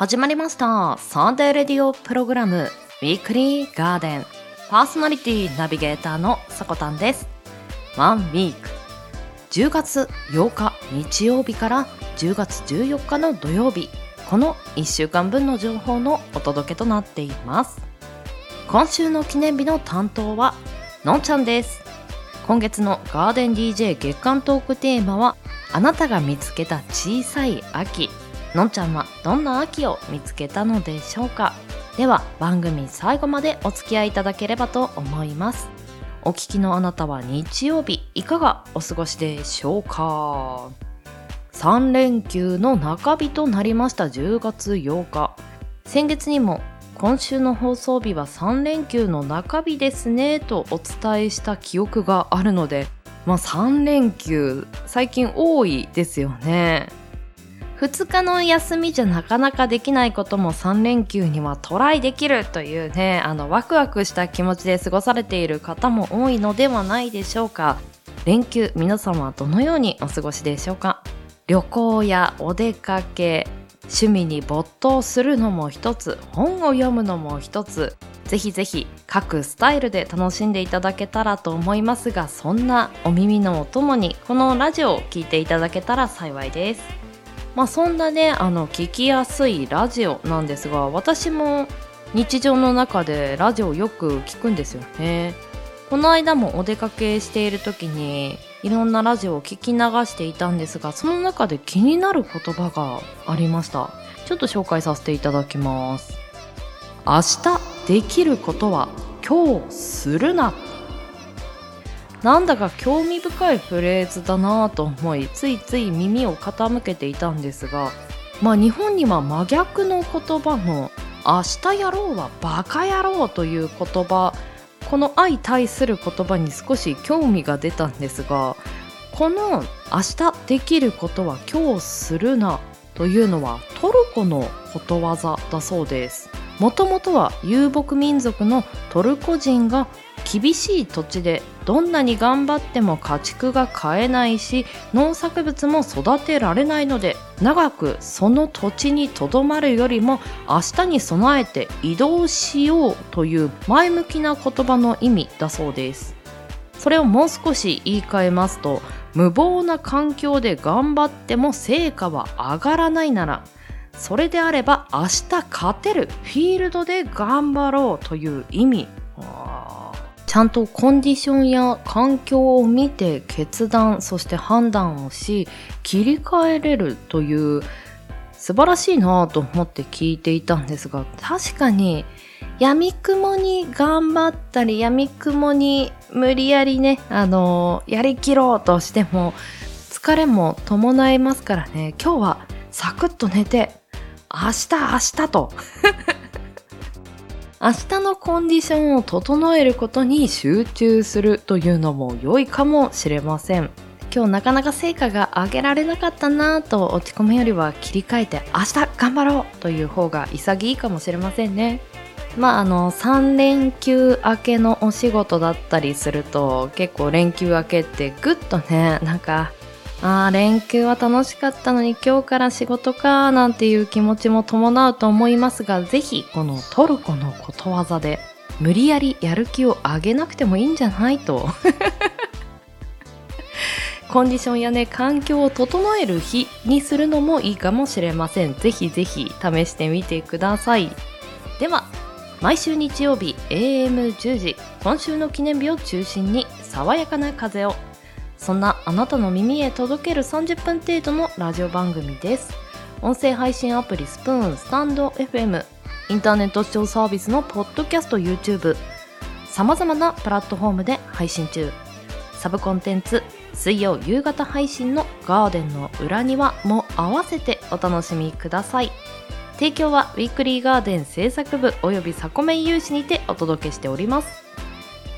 始まりました。サンデーレディオプログラムウィークリーガーデン。パーソナリティナビゲーターのさこたんです。ワンウィーク。10月8日日曜日から10月14日の土曜日。この1週間分の情報のお届けとなっています。今週の記念日の担当はのんちゃんです。今月のガーデン DJ 月間トークテーマはあなたが見つけた小さい秋。のんちゃんはどんな秋を見つけたのでしょうか？では番組最後までお付き合いいただければと思います。お聞きのあなたは日曜日いかがお過ごしでしょうか？3連休の中日となりました。10月8日。先月にも今週の放送日は3連休の中日ですねとお伝えした記憶があるのでまあ3連休最近多いですよね。2日の休みじゃなかなかできないことも3連休にはトライできるというねあのワクワクした気持ちで過ごされている方も多いのではないでしょうか。連休皆様はどのようにお過ごしでしょうか？旅行やお出かけ趣味に没頭するのも一つ本を読むのも一つ。ぜひぜひ各スタイルで楽しんでいただけたらと思いますがそんなお耳のお供にこのラジオを聴いていただけたら幸いです。まあ、そんなねあの聞きやすいラジオなんですが私も日常の中でラジオよく聞くんですよね。この間もお出かけしている時にいろんなラジオを聞き流していたんですがその中で気になる言葉がありました。ちょっと紹介させていただきます。明日できることは今日するな。なんだか興味深いフレーズだなぁと思いついつい耳を傾けていたんですがまあ日本には真逆の言葉の「明日やろうはバカ野郎」という言葉この相対する言葉に少し興味が出たんですがこの「明日できることは今日するな」というのはトルコのことわざだそうです。もともとは遊牧民族のトルコ人が厳しい土地でどんなに頑張っても家畜が買えないし農作物も育てられないので長くその土地にとどまるよりも明日に備えて移動しようという前向きな言葉の意味だそうです。それをもう少し言い換えますと無謀な環境で頑張っても成果は上がらないならそれであれば明日勝てるフィールドで頑張ろうという意味。ちゃんとコンディションや環境を見て決断そして判断をし切り替えれるという素晴らしいなと思って聞いていたんですが確かに闇雲に頑張ったり闇雲に無理やりねあのやりきろうとしても疲れも伴いますからね。今日はサクッと寝て明日明日と。明日のコンディションを整えることに集中するというのも良いかもしれません。今日なかなか成果が上げられなかったなぁと落ち込むよりは切り替えて明日頑張ろうという方が潔いかもしれませんね。まああの3連休明けのお仕事だったりすると結構連休明けってぐっとねなんかああ、連休は楽しかったのに今日から仕事かなんていう気持ちも伴うと思いますが、ぜひこのトルコのことわざで無理やりやる気を上げなくてもいいんじゃないと。コンディションやね、環境を整える日にするのもいいかもしれません。ぜひぜひ試してみてください。では、毎週日曜日 AM10 時、今週の記念日を中心に爽やかな風をそんなあなたの耳へ届ける30分程度のラジオ番組です。音声配信アプリスプーンスタンド FM インターネット視聴サービスのポッドキャスト YouTube さまざまなプラットフォームで配信中。サブコンテンツ水曜夕方配信のガーデンの裏庭も合わせてお楽しみください。提供はウィークリーガーデン制作部およびサコメン有志にてお届けしております。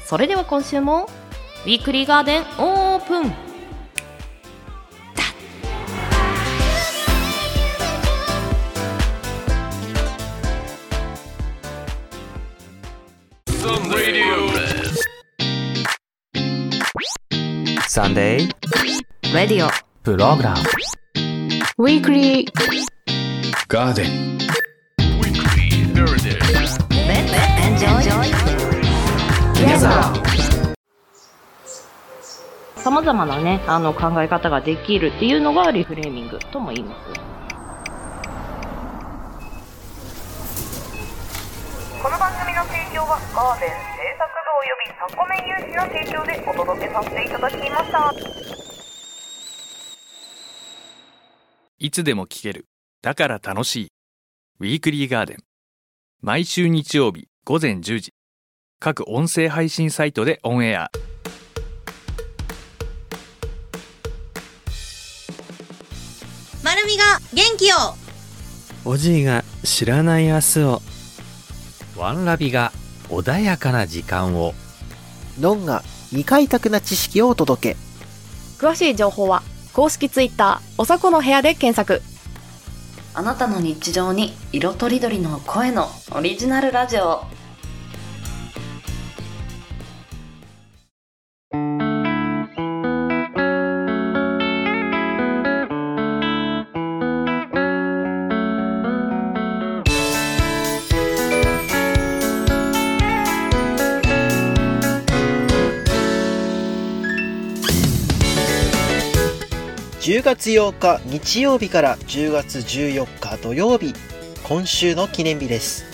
それでは今週もウィークリーガーデンオープンサンデーレディオプログラムウィークリーガーデン narrative. Let's さまざまなね、あの考え方ができるっていうのがリフレーミングとも言います。この番組の提供はガーデン製作部およびサコメン有志の提供でお届けさせていただきました。いつでも聞ける。だから楽しい。ウィークリーガーデン。毎週日曜日午前10時。各音声配信サイトでオンエア。るみが元気を。おじいが知らない明日を。ワンラビが穏やかな時間を。ノンが未開拓な知識をお届け。詳しい情報は公式ツイッターおさこの部屋で検索。あなたの日常に色とりどりの声のオリジナルラジオ10月8日日曜日から10月14日土曜日今週の記念日です。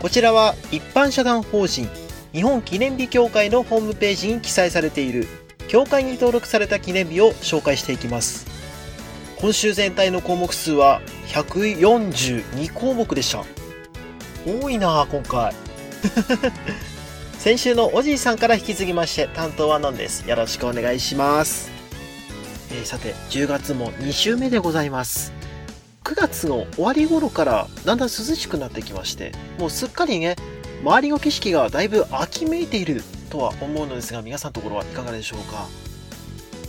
こちらは一般社団法人日本記念日協会のホームページに記載されている協会に登録された記念日を紹介していきます。今週全体の項目数は142項目でした。多いなあ今回。先週のおじいさんから引き継ぎまして担当はのんです。よろしくお願いします。えーさて、10月も2週目でございます。9月の終わり頃からだんだん涼しくなってきまして、もうすっかりね、周りの景色がだいぶ秋めいているとは思うのですが、皆さんのところはいかがでしょうか？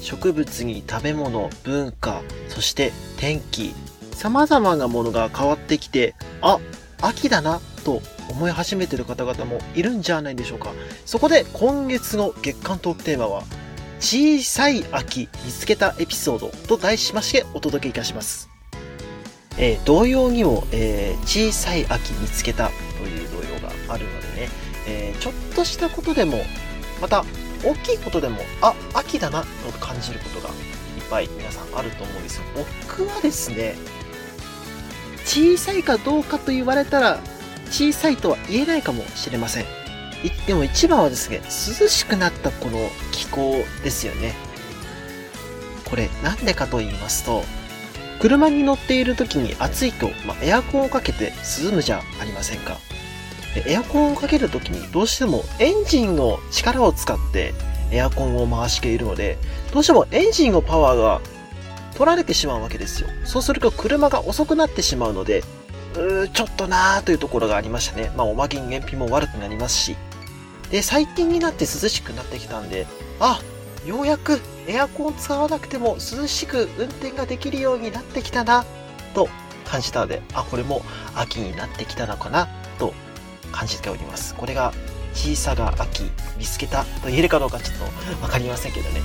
植物に食べ物、文化、そして天気、様々なものが変わってきて、あ、秋だな、と思い始めてる方々もいるんじゃないでしょうか。そこで今月の月間トークテーマは、小さい秋見つけたエピソードと題しましてお届けいたします。えー同様にも、えー小さい秋見つけたという童謡があるのでね、えーちょっとしたことでも、また大きいことでも、あ、秋だなと感じることがいっぱい皆さんあると思うんですよ。僕はですね、小さいかどうかと言われたら、小さいとは言えないかもしれません。いでも一番はですね、涼しくなったこの気候ですよね。これなんでかと言いますと、車に乗っている時に暑いと、まあ、エアコンをかけて涼むじゃありませんか。エアコンをかける時にどうしてもエンジンの力を使ってエアコンを回しているので、どうしてもエンジンのパワーが取られてしまうわけですよ。そうすると車が遅くなってしまうので、うーちょっとなーというところがありましたね。まあおまけに燃費も悪くなりますし。で、最近になって涼しくなってきたんで、あ、ようやくエアコン使わなくても涼しく運転ができるようになってきたな、と感じたので、あ、これも秋になってきたのかな、と感じております。これが小さが秋見つけたと言えるかどうかちょっとわかりませんけどね。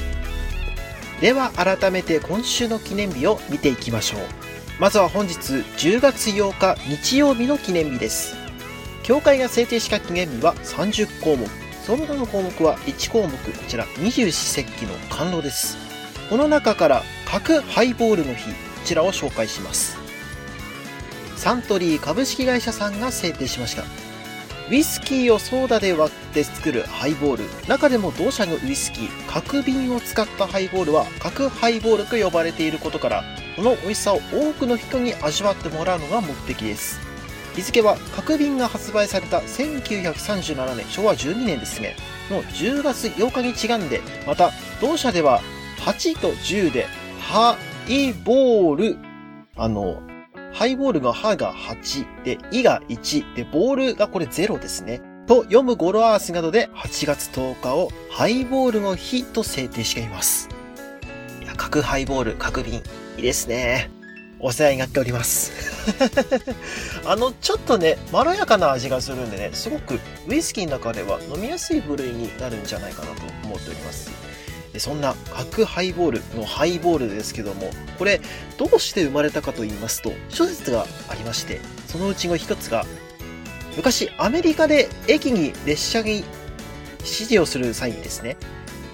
では改めて今週の記念日を見ていきましょう。まずは本日10月8日日曜日の記念日です。協会が制定した記念日は30項目。その他の項目は1項目、こちら二十四節気の甘露です。この中から各ハイボールの日、こちらを紹介します。サントリー株式会社さんが制定しました。ウイスキーをソーダで割って作るハイボール。中でも同社のウイスキー、角瓶を使ったハイボールは角ハイボールと呼ばれていることから、この美味しさを多くの人に味わってもらうのが目的です。日付は角瓶が発売された1937年、昭和12年ですね、の10月8日にちなんで、また同社では8と10でハイボール、あの、ハイボールのハが8で、イが1で、ボールがこれ0ですね。と読む語呂合わせなどで8月10日をハイボールの日と制定しています。いや、角ハイボール、角瓶、いいですね。お世話になっております。あの、ちょっとね、まろやかな味がするんでね、すごくウイスキーの中では飲みやすい部類になるんじゃないかなと思っております。でそんな角ハイボールのハイボールですけども、これどうして生まれたかと言いますと、諸説がありまして、そのうちの一つが、昔アメリカで駅に列車に指示をする際にですね、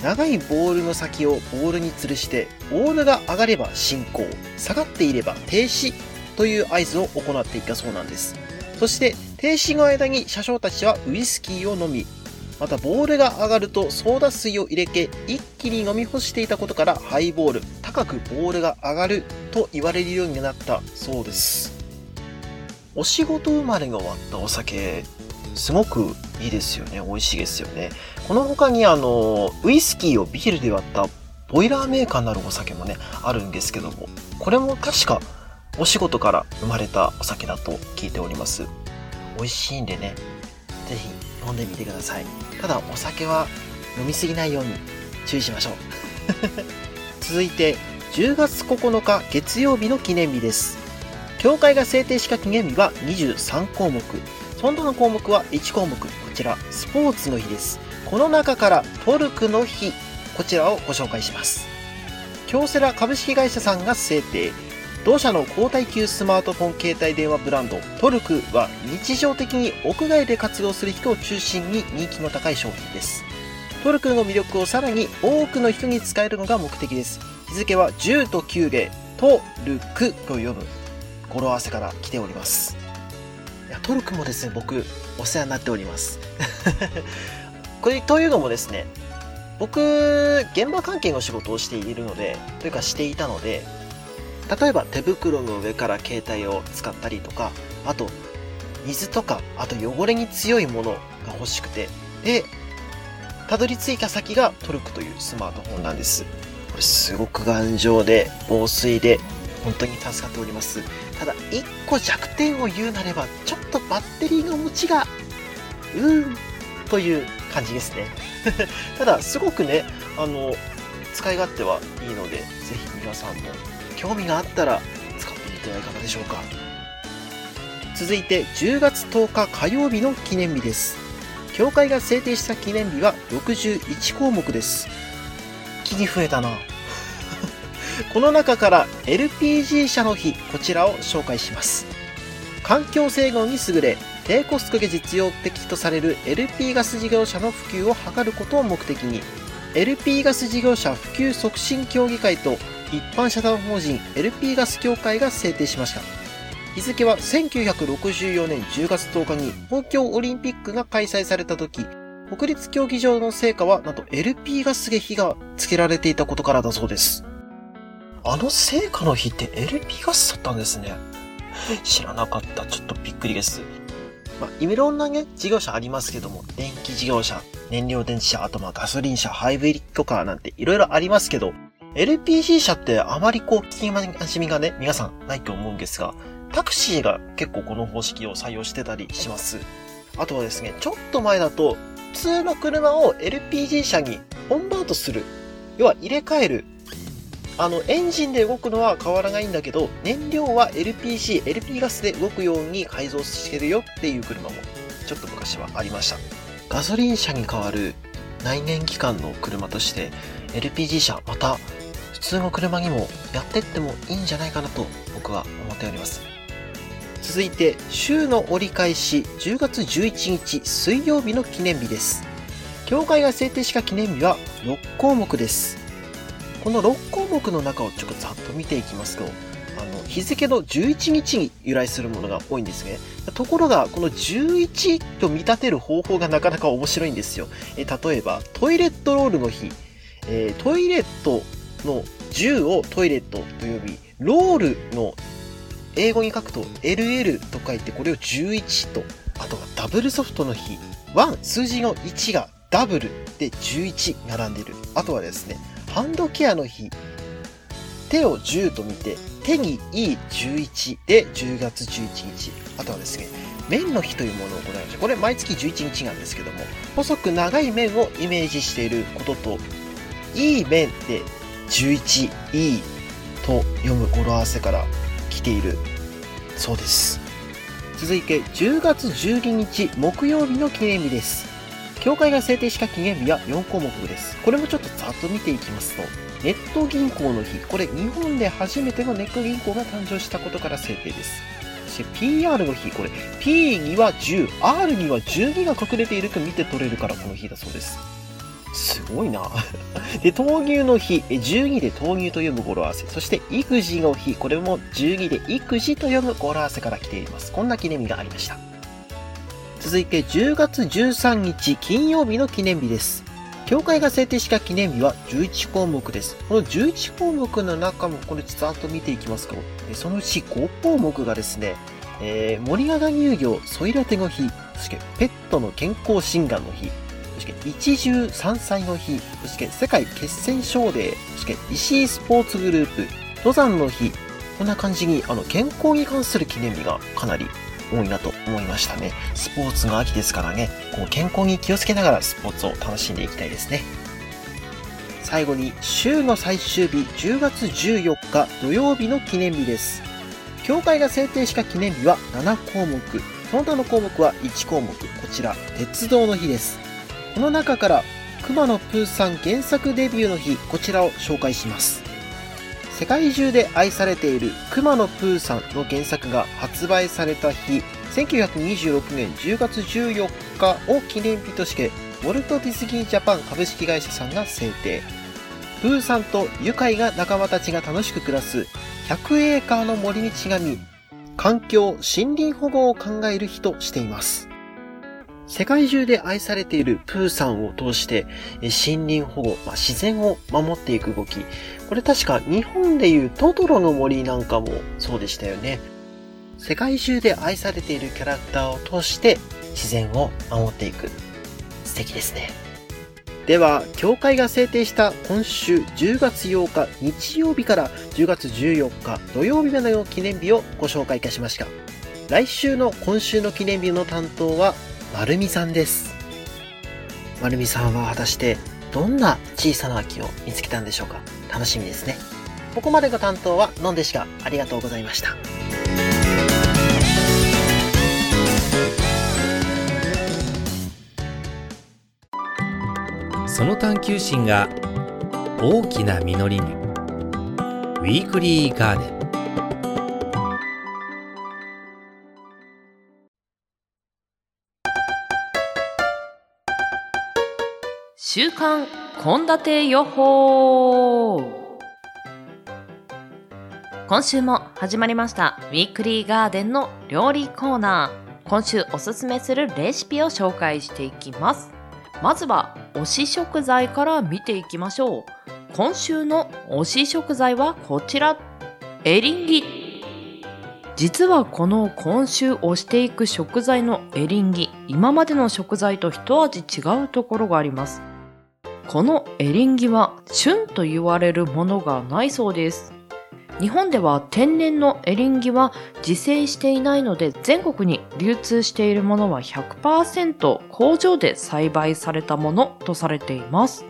長いボールの先をボールに吊るして、ボールが上がれば進行、下がっていれば停止という合図を行っていたそうなんです。そして、停止の間に車掌たちはウイスキーを飲み、またボールが上がるとソーダ水を入れて一気に飲み干していたことからハイボール、高くボールが上がると言われるようになったそうです。お仕事生まれが終わったお酒、すごくいいですよね。美味しいですよね。この他にあの、ウイスキーをビールで割ったボイラーメーカーになるお酒もね、あるんですけども、これも確かお仕事から生まれたお酒だと聞いております。美味しいんでね、ぜひ飲んでみてください。ただお酒は飲みすぎないように注意しましょう。続いて、10月9日月曜日の記念日です。協会が制定した記念日は23項目。その他の項目は1項目。こちら、スポーツの日です。この中からトルクの日、こちらをご紹介します。京セラ株式会社さんが制定。同社の高耐久スマートフォン携帯電話ブランドトルクは日常的に屋外で活動する人を中心に人気の高い商品です。トルクの魅力をさらに多くの人に使えるのが目的です。日付は10と9でトルクと読む語呂合わせから来ております。やトルクもですね、僕お世話になっております。これというのもですね、僕、現場関係の仕事をしているので、というかしていたので、例えば手袋の上から携帯を使ったりとか、あと水とか、あと汚れに強いものが欲しくて、で、たどり着いた先がトルクというスマートフォンなんです。これすごく頑丈で防水で本当に助かっております。ただ、一個弱点を言うなれば、ちょっとバッテリーの持ちが、うーん、という感じですね。ただ、すごくね、あの、使い勝手はいいので、ぜひ皆さんも興味があったら使ってみてはいかがでしょうか。続いて10月10日火曜日の記念日です。協会が制定した記念日は61項目です。気に増えたな。この中から LPG 車の日、こちらを紹介します。環境性能に優れ、低コストで実用的とされる LP ガス事業者の普及を図ることを目的に、LP ガス事業者普及促進協議会と一般社団法人 LP ガス協会が制定しました。日付は1964年10月10日に東京オリンピックが開催された時、国立競技場の成果はなんと LP ガスで火がつけられていたことからだそうです。あの成果の日って LP ガスだったんですね。知らなかった。ちょっとびっくりです。まあ、いろんなね、事業者ありますけども、電気事業者、燃料電池車、あとまあガソリン車、ハイブリッドカーなんていろいろありますけど、LPG 車ってあまりこう、聞きなじみがね、皆さんないと思うんですが、タクシーが結構この方式を採用してたりします。あとはですね、ちょっと前だと、普通の車を LPG 車にコンバートする。要は入れ替える。あの、エンジンで動くのは変わらないんだけど、燃料は LPG、LP ガスで動くように改造してるよっていう車も、ちょっと昔はありました。ガソリン車に代わる内燃機関の車として、LPG 車、また普通の車にもやってってもいいんじゃないかなと僕は思っております。続いて、週の折り返し、10月11日水曜日の記念日です。協会が制定した記念日は6項目です。この6項目の中をちょっとざっと見ていきますと、あの、日付の11日に由来するものが多いんですね。ところが、この11と見立てる方法がなかなか面白いんですよ。え例えば、トイレットロールの日、えートイレットの10をトイレットと呼び、ロールの英語に書くと LL と書いてこれを11と、あとはダブルソフトの日、1、数字の1がダブルで11並んでる。あとはですね、ハンドケアの日、手を10と見て、手にいい11で10月11日。あとはですね、麺の日というものを行いました。これ毎月11日なんですけども、細く長い麺をイメージしていることと、いい麺で11、いいと読む語呂合わせから来ているそうです。続いて10月12日木曜日の記念日です。協会が制定した記念日は4項目です。これもちょっとざっと見ていきますと、ネット銀行の日、これ日本で初めてのネット銀行が誕生したことから制定です。そして PR の日、これ P には10、R には12が隠れていると見て取れるからこの日だそうです。すごいな。で、豆乳の日、12で豆乳と読む語呂合わせ。そして、育児の日、これも12で育児と読む語呂合わせから来ています。こんな記念日がありました。続いて、10月13日金曜日の記念日です。教会が制定した記念日は11項目です。この11項目の中も、これちゃんと見ていきますか。そのうち5項目がですね、えー、森永乳業ソイラテの日、そしてペットの健康診断の日、そして一汁三菜の日、そして世界血栓症デー、そして石井スポーツグループ、登山の日、こんな感じにあの健康に関する記念日がかなり多いなと思いましたね。スポーツの秋ですからね、こう健康に気をつけながらスポーツを楽しんでいきたいですね。最後に週の最終日10月14日土曜日の記念日です。教会が制定した記念日は7項目。その他の項目は1項目。こちら、鉄道の日です。この中から、熊野プーさん原作デビューの日、こちらを紹介します。世界中で愛されている熊野プーさんの原作が発売された日、1926年10月14日を記念日として、ウォルト・ディズニー・ジャパン株式会社さんが制定。プーさんと愉快な仲間たちが楽しく暮らす100エーカーの森にちなみ、環境、森林保護を考える日としています。世界中で愛されているプーさんを通して、森林保護、まあ、自然を守っていく動き。これ確か日本でいうトトロの森なんかもそうでしたよね。世界中で愛されているキャラクターを通して自然を守っていく。素敵ですね。では、教会が制定した今週10月8日日曜日から10月14日土曜日までの記念日をご紹介いたしました。来週の今週の記念日の担当は、まるみさんです。まるみさんは果たしてどんな小さな秋を見つけたんでしょうか？楽しみですね。ここまでの担当はのんでしかありがとうございました。その探求心が大きな実りにウィークリーガーデン週刊献立予報。今週も始まりました。ウィークリーガーデンの料理コーナー。今週おすすめするレシピを紹介していきます。まずは推し食材から見ていきましょう。今週の推し食材はこちら。エリンギ。実はこの今週推していく食材のエリンギ今までの食材と一味違うところがあります。このエリンギは旬と言われるものがないそうです。日本では天然のエリンギは自生していないので全国に流通しているものは100%工場で栽培されたものとされています。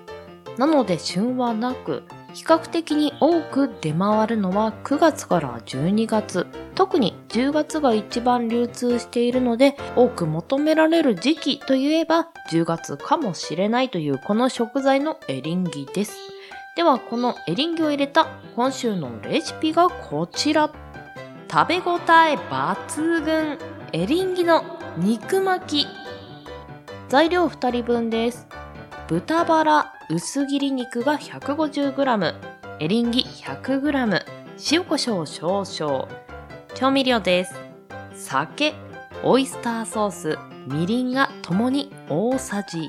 なので旬はなく比較的に多く出回るのは9月から12月。特に10月が一番流通しているので多く求められる時期といえば10月かもしれないというこの食材のエリンギです。ではこのエリンギを入れた今週のレシピがこちら。食べ応え抜群。エリンギの肉巻き。材料2人分です。豚バラ。薄切り肉が 150g エリンギ 100g 塩コショウ少々。調味料です。酒オイスターソースみりんがともに大さじ1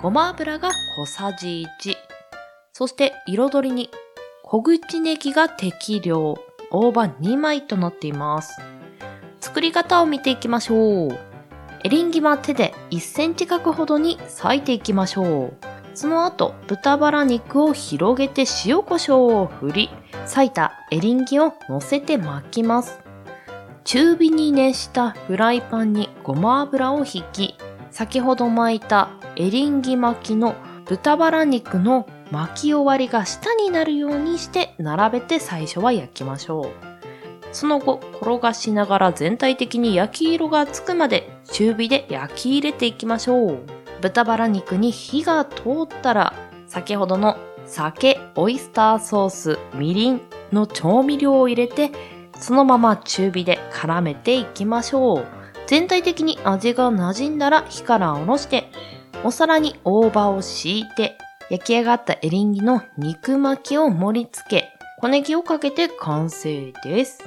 ごま油が小さじ1そして彩りに小口ネギが適量。大葉2枚となっています。作り方を見ていきましょう。エリンギは手で1センチ角ほどに裂いていきましょう。その後豚バラ肉を広げて塩コショウを振り裂いたエリンギを乗せて巻きます。中火に熱したフライパンにごま油を引き先ほど巻いたエリンギ巻きの豚バラ肉の巻き終わりが下になるようにして並べて最初は焼きましょう。その後転がしながら全体的に焼き色がつくまで中火で焼き入れていきましょう。豚バラ肉に火が通ったら先ほどの酒オイスターソースみりんの調味料を入れてそのまま中火で絡めていきましょう。全体的に味が馴染んだら火から下ろして、お皿に大葉を敷いて、焼き上がったエリンギの肉巻きを盛り付け、小ネギをかけて完成です。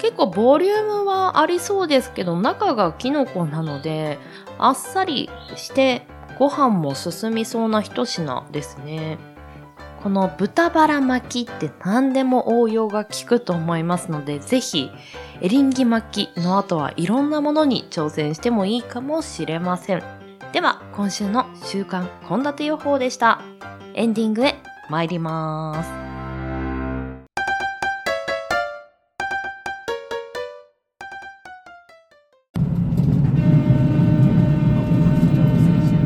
結構ボリュームはありそうですけど、中がキノコなので、あっさりしてご飯も進みそうな一品ですね。この豚バラ巻きって何でも応用が効くと思いますので、ぜひエリンギ巻きの後はいろんなものに挑戦してもいいかもしれません。では、今週の週刊献立予報でした。エンディングへ参ります。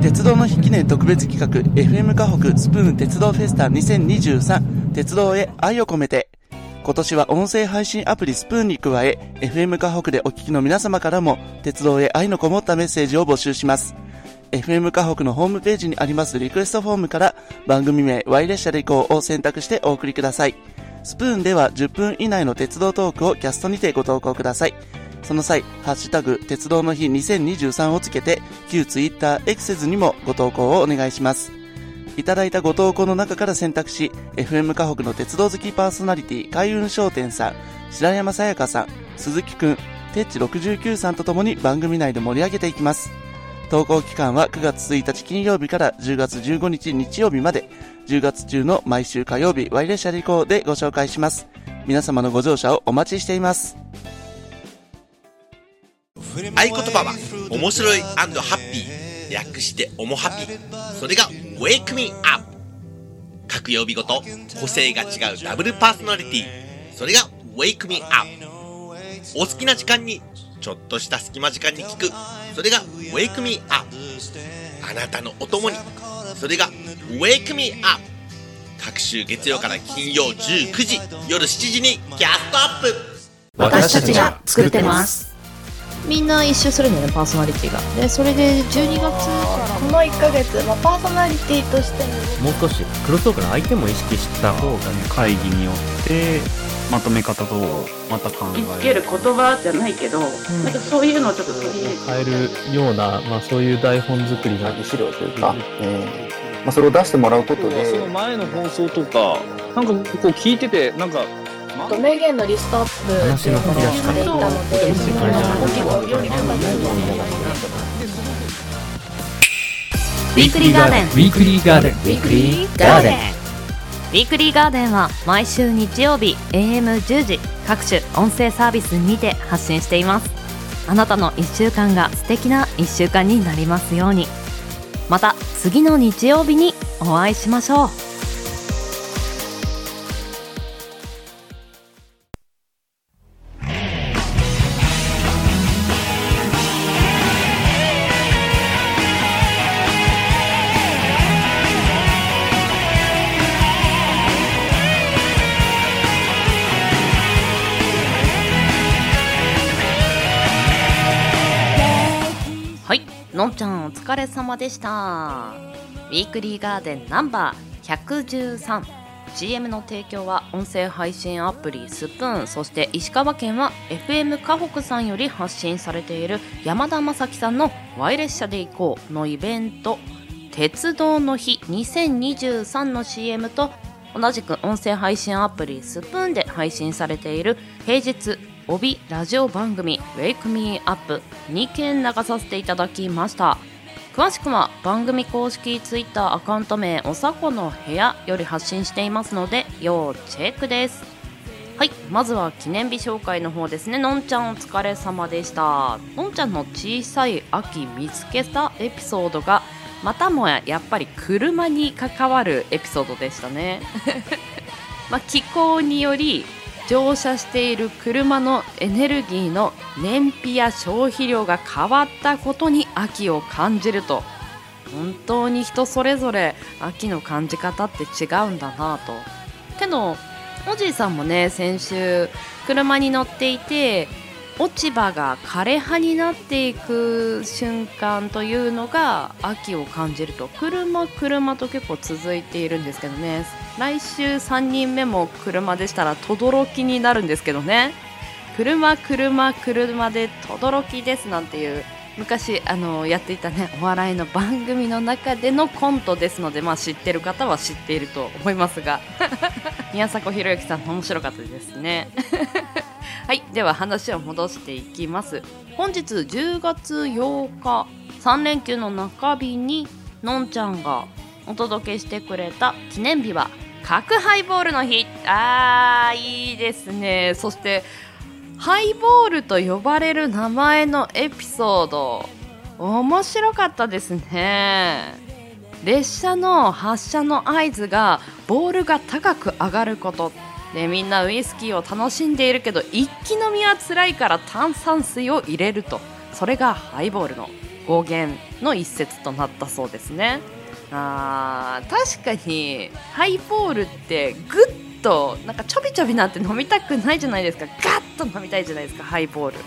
鉄道の日記念特別企画 FM 河北スプーン鉄道フェスタ2023鉄道へ愛を込めて。今年は音声配信アプリスプーンに加え FM 河北でお聞きの皆様からも鉄道へ愛のこもったメッセージを募集します。FM 河北のホームページにありますリクエストフォームから番組名 Y 列車で行こうを選択してお送りください。スプーンでは10分以内の鉄道トークをキャストにてご投稿ください。その際、ハッシュタグ、鉄道の日2023をつけて、旧ツイッター、エクセズにもご投稿をお願いします。いただいたご投稿の中から選択し、FM 河北の鉄道好きパーソナリティ、海運商店さん、白山さやかさん、鈴木くん、てっち69さんとともに番組内で盛り上げていきます。投稿期間は9月1日金曜日から10月15日日曜日まで、10月中の毎週火曜日、ワイ列車で行こうでご紹介します。皆様のご乗車をお待ちしています。合言葉は面白いハッピー略しておもハピ。ーそれが Wake Me Up 各曜日ごと個性が違うダブルパーソナリティ。それが Wake Me Up お好きな時間にちょっとした隙間時間に聞く。それが Wake Me Up あなたのお供に。それが Wake Me Up 各週月曜から金曜19時夜7時にキャストアップ。私たちが作ってます。みんな一周するんだよねパーソナリティが。でそれで12月からこの1ヶ月、まあ、パーソナリティとしてももう少しクロストークの相手も意識した方がね会議によってまとめ方とまた考えつける言葉じゃないけど、なんかそういうのをちょっと取り入れて変えるような、まあ、そういう台本作りの資料というか、えーまあ、それを出してもらうことで。その前の放送とかなんかこう聞いててなんか名言のリストアップ話の振り出ししていたのでその結構より頑張ウィークリーガーデン。ウィークリーガーデンウィークリーガーデンウィークリーガーデンは毎週日曜日 AM10 時各種音声サービスにて発信しています。あなたの1週間が素敵な1週間になりますように。また次の日曜日にお会いしましょうのんちゃんお疲れ様でした。ウィークリーガーデンナンバー113。CM の提供は音声配信アプリスプーンそして石川県は FM 河北さんより発信されている山田正樹さんの「ワイ列車で行こう」のイベント「鉄道の日2023」の CM と同じく音声配信アプリスプーンで配信されている平日帯ラジオ番組「Wake Me Up」2件流させていただきました。詳しくは番組公式ツイッターアカウント名おさこの部屋より発信していますので要チェックです。はいまずは記念日紹介の方ですね。のんちゃんお疲れ様でした。のんちゃんの小さい秋見つけたエピソードがまたもややっぱり車に関わるエピソードでしたね。まあ気候により乗車している車のエネルギーの燃費や消費量が変わったことに秋を感じると本当に人それぞれ秋の感じ方って違うんだなと。けどおじいさんもね先週車に乗っていて落ち葉が枯れ葉になっていく瞬間というのが秋を感じると車車と結構続いているんですけどね。来週3人目も車でしたら轟になるんですけどね。車車車で轟ですなんていう昔あのやっていたねお笑いの番組の中でのコントですのでまあ知ってる方は知っていると思いますが。宮迫博之さん面白かったですね。はいでは話を戻していきます。本日10月8日3連休の中日にのんちゃんがお届けしてくれた記念日は角ハイボールの日。あーいいですね。そしてハイボールと呼ばれる名前のエピソード。面白かったですね。列車の発車の合図がボールが高く上がること。でみんなウイスキーを楽しんでいるけど一気飲みは辛いから炭酸水を入れると。それがハイボールの語源の一節となったそうですね。あー確かにハイボールってグッとなんかちょびちょびなんて飲みたくないじゃないですか。ガッと飲みたいじゃないですかハイボール。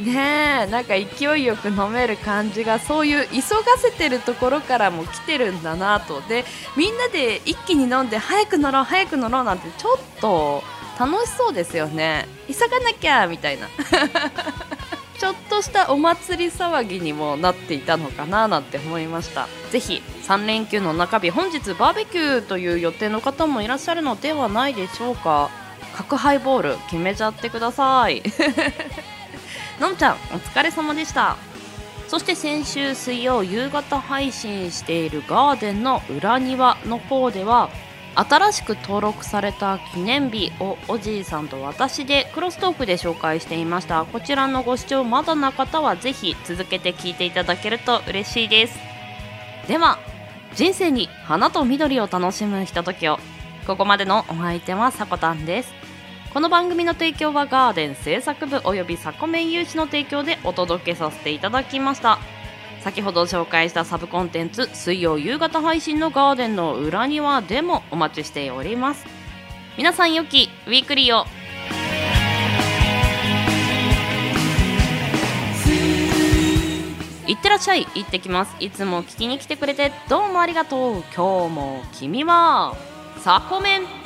ねえなんか勢いよく飲める感じがそういう急がせてるところからも来てるんだなと。でみんなで一気に飲んで早く乗ろう早く乗ろうなんてちょっと楽しそうですよね。急がなきゃみたいな。ちょっとしたお祭り騒ぎにもなっていたのかななんて思いました。ぜひ3連休の中日本日バーベキューという予定の方もいらっしゃるのではないでしょうか。角ハイボール決めちゃってください。のんちゃんお疲れ様でした。そして先週水曜夕方配信しているガーデンの裏庭の方では新しく登録された記念日をおじいさんと私でクロストークで紹介していました。こちらのご視聴まだな方はぜひ続けて聞いていただけると嬉しいです。では人生に花と緑を楽しむひとときを。ここまでのお相手はさこたんです。この番組の提供はガーデン制作部およびサコメン有志の提供でお届けさせていただきました。先ほど紹介したサブコンテンツ水曜夕方配信のガーデンの裏庭でもお待ちしております。皆さん良きウィークリーを。いってらっしゃい行ってきます。いつも聞きに来てくれてどうもありがとう。今日も君はサコメン。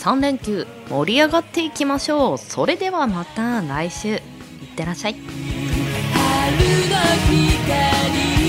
3連休盛り上がっていきましょう。それではまた来週。いってらっしゃい。春の光